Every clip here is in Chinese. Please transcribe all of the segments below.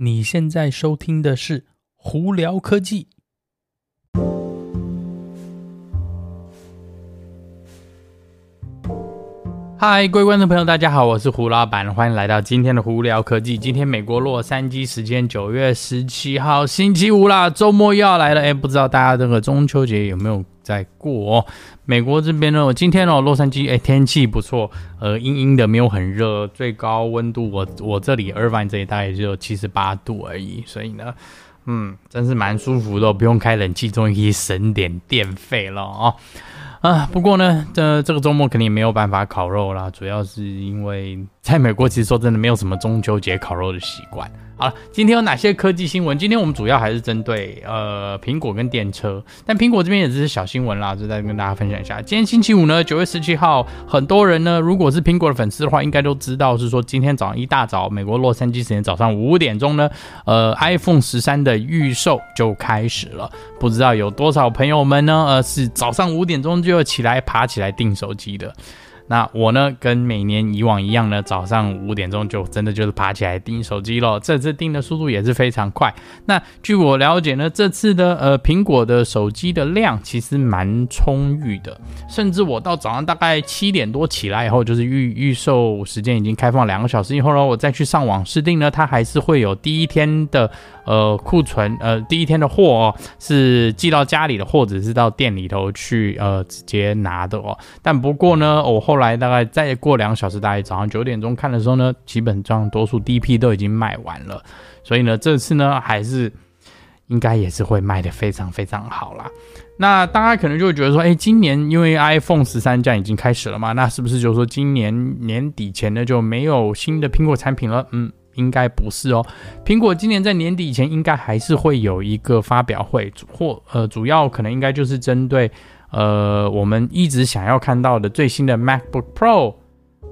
你现在收听的是《胡聊科技》。嗨，各位观众朋友，大家好，我是胡老板，欢迎来到今天的《胡聊科技》。今天美国洛杉矶时间九月十七号星期五啦，周末又要来了。哎，不知道大家这个中秋节有没有在过？美国这边呢，我今天哦，洛杉矶哎，天气不错，呃，阴阴的，没有很热，最高温度我我这里 Irvine 这一带也就七十八度而已，所以呢，嗯，真是蛮舒服的，不用开冷气，终于可以省点电费了哦。啊，不过呢，这这个周末肯定没有办法烤肉啦，主要是因为在美国，其实说真的，没有什么中秋节烤肉的习惯。好了，今天有哪些科技新闻？今天我们主要还是针对呃苹果跟电车，但苹果这边也只是小新闻啦，就再跟大家分享一下。今天星期五呢，九月十七号，很多人呢，如果是苹果的粉丝的话，应该都知道是说今天早上一大早，美国洛杉矶时间早上五点钟呢，呃，iPhone 十三的预售就开始了。不知道有多少朋友们呢，呃，是早上五点钟就要起来爬起来订手机的。那我呢，跟每年以往一样呢，早上五点钟就真的就是爬起来盯手机咯。这次盯的速度也是非常快。那据我了解呢，这次的呃苹果的手机的量其实蛮充裕的，甚至我到早上大概七点多起来以后，就是预预售时间已经开放两个小时以后呢，我再去上网试订呢，它还是会有第一天的。呃，库存呃，第一天的货哦，是寄到家里的，或者是到店里头去呃直接拿的哦。但不过呢，我后后来大概再过两小时，大概早上九点钟看的时候呢，基本上多数第一批都已经卖完了。所以呢，这次呢还是应该也是会卖得非常非常好啦。那大家可能就会觉得说，哎，今年因为 iPhone 十三这样已经开始了嘛，那是不是就是说今年年底前呢就没有新的苹果产品了？嗯。应该不是哦，苹果今年在年底以前应该还是会有一个发表会，或呃主要可能应该就是针对呃我们一直想要看到的最新的 MacBook Pro，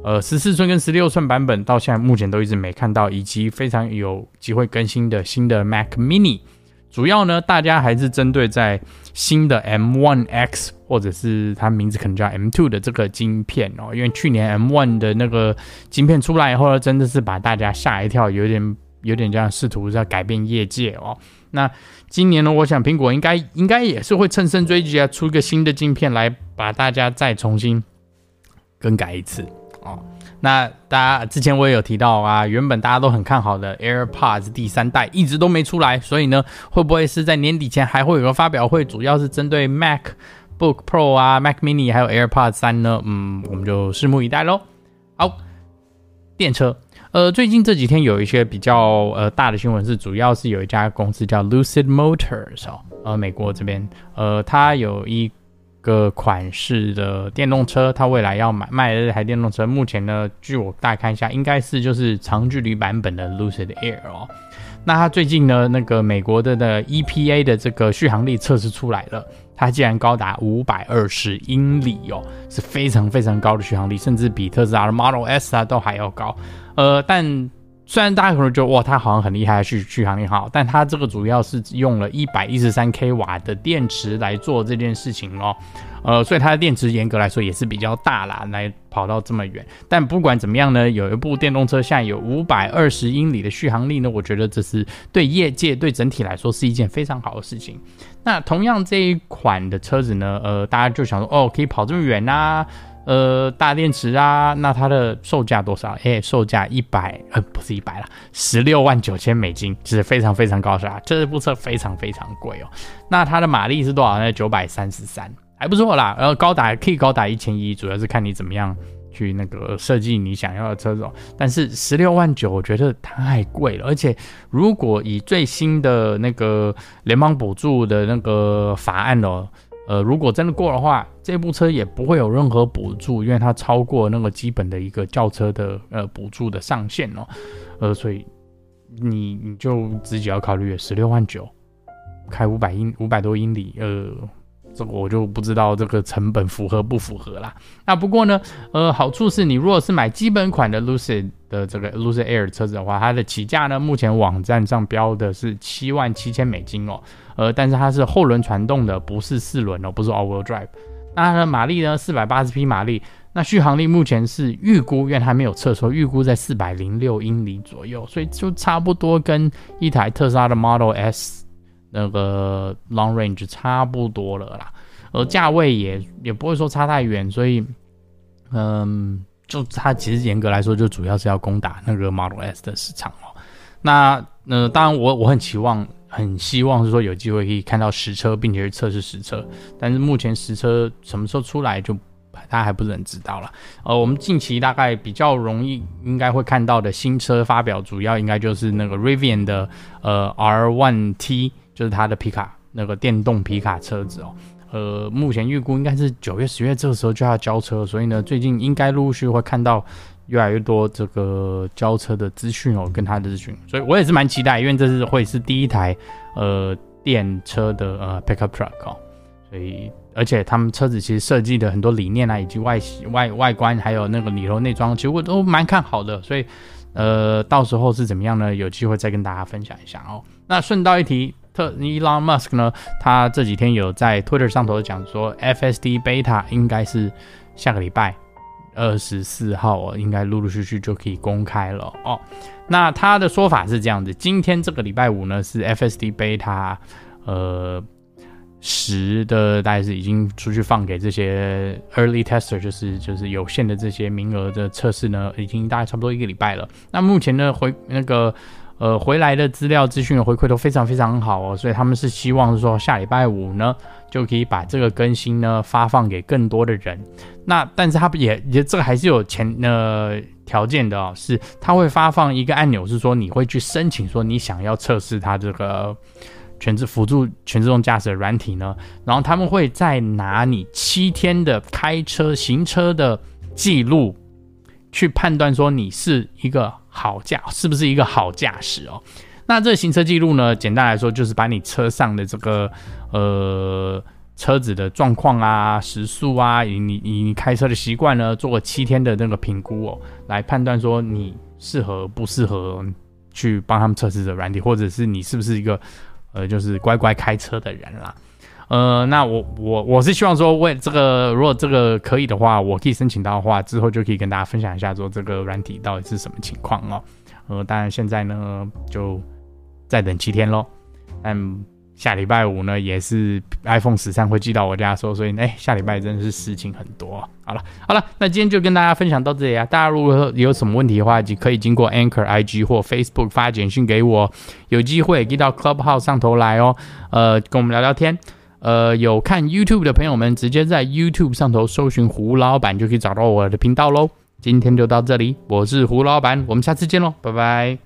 呃十四寸跟十六寸版本到现在目前都一直没看到，以及非常有机会更新的新的 Mac Mini。主要呢，大家还是针对在新的 M1 X 或者是它名字可能叫 M2 的这个晶片哦，因为去年 M1 的那个晶片出来以后呢，真的是把大家吓一跳，有点有点这样试图在改变业界哦。那今年呢，我想苹果应该应该也是会乘胜追击啊，出一个新的镜片来把大家再重新更改一次哦。那大家之前我也有提到啊，原本大家都很看好的 AirPods 第三代一直都没出来，所以呢，会不会是在年底前还会有个发表会，主要是针对 MacBook Pro 啊、Mac Mini 还有 AirPods 三呢？嗯，我们就拭目以待喽。好，电车，呃，最近这几天有一些比较呃大的新闻是，主要是有一家公司叫 Lucid Motors 哦，呃，美国这边，呃，它有一。个款式的电动车，它未来要买卖的这台电动车，目前呢，据我大概看一下，应该是就是长距离版本的 Lucid Air 哦。那它最近呢，那个美国的的 EPA 的这个续航力测试出来了，它竟然高达五百二十英里哦，是非常非常高的续航力，甚至比特斯拉的 Model S 啊都还要高。呃，但虽然大家可能觉得哇，它好像很厉害，续续航力好，但它这个主要是用了一百一十三 k 瓦的电池来做这件事情哦，呃，所以它的电池严格来说也是比较大啦，来跑到这么远。但不管怎么样呢，有一部电动车现在有五百二十英里的续航力呢，我觉得这是对业界对整体来说是一件非常好的事情。那同样这一款的车子呢，呃，大家就想说哦，可以跑这么远啊。呃，大电池啊，那它的售价多少？哎，售价一百，呃，不是一百啦，十六万九千美金，是非常非常高，是吧？这部车非常非常贵哦。那它的马力是多少呢？九百三十三，还不错啦。然后高达可以高达一千一，主要是看你怎么样去那个设计你想要的车种。但是十六万九，我觉得太贵了。而且如果以最新的那个联邦补助的那个法案哦。呃，如果真的过的话，这部车也不会有任何补助，因为它超过那个基本的一个轿车的呃补助的上限哦。呃，所以你你就自己要考虑，十六万九，开五百英五百多英里，呃。这个我就不知道这个成本符合不符合啦。那不过呢，呃，好处是你如果是买基本款的 Lucid 的这个 Lucid Air 车子的话，它的起价呢，目前网站上标的是七万七千美金哦。呃，但是它是后轮传动的，不是四轮哦，不是 All Wheel Drive。那它的马力呢，四百八十匹马力。那续航力目前是预估，因为还没有测说，预估在四百零六英里左右，所以就差不多跟一台特斯拉的 Model S 那个 Long Range 差不多了啦。而价位也也不会说差太远，所以嗯，就它其实严格来说，就主要是要攻打那个 Model S 的市场哦。那呃，当然我我很期望。很希望是说有机会可以看到实车，并且去测试实车，但是目前实车什么时候出来就大家还不是很知道了。呃，我们近期大概比较容易应该会看到的新车发表，主要应该就是那个 Rivian 的呃 R1T，就是它的皮卡那个电动皮卡车子哦。呃，目前预估应该是九月、十月这个时候就要交车，所以呢，最近应该陆续会看到。越来越多这个交车的资讯哦，跟他的资讯，所以我也是蛮期待，因为这是会是第一台呃电车的呃 pickup truck 哦，所以而且他们车子其实设计的很多理念啊，以及外形外外观，还有那个里头内装，其实我都蛮看好的，所以呃到时候是怎么样呢？有机会再跟大家分享一下哦。那顺道一提，特 Elon Musk 呢，他这几天有在 Twitter 上头讲说，FSD Beta 应该是下个礼拜。二十四号，应该陆陆续续就可以公开了哦。那他的说法是这样子：今天这个礼拜五呢，是 FSD Beta，呃，十的大概是已经出去放给这些 Early Tester，就是就是有限的这些名额的测试呢，已经大概差不多一个礼拜了。那目前呢，回那个。呃，回来的资料资讯的回馈都非常非常好哦，所以他们是希望说下礼拜五呢就可以把这个更新呢发放给更多的人。那但是他也也这个还是有前呃条件的哦，是他会发放一个按钮，是说你会去申请说你想要测试它这个全自辅助全自动驾驶的软体呢，然后他们会再拿你七天的开车行车的记录去判断说你是一个。好驾是不是一个好驾驶哦？那这行车记录呢？简单来说，就是把你车上的这个呃车子的状况啊、时速啊，你你你开车的习惯呢，做个七天的那个评估哦，来判断说你适合不适合去帮他们测试这软体，或者是你是不是一个呃就是乖乖开车的人啦。呃，那我我我是希望说，为这个如果这个可以的话，我可以申请到的话，之后就可以跟大家分享一下，说这个软体到底是什么情况哦。呃，当然现在呢，就再等七天喽。但下礼拜五呢，也是 iPhone 十三会寄到我家说，所以哎，下礼拜真的是事情很多。好了好了，那今天就跟大家分享到这里啊。大家如果有什么问题的话，就可以经过 Anchor IG 或 Facebook 发简讯给我，有机会可以到 Clubhouse 上头来哦。呃，跟我们聊聊天。呃，有看 YouTube 的朋友们，直接在 YouTube 上头搜寻胡老板就可以找到我的频道喽。今天就到这里，我是胡老板，我们下次见喽，拜拜。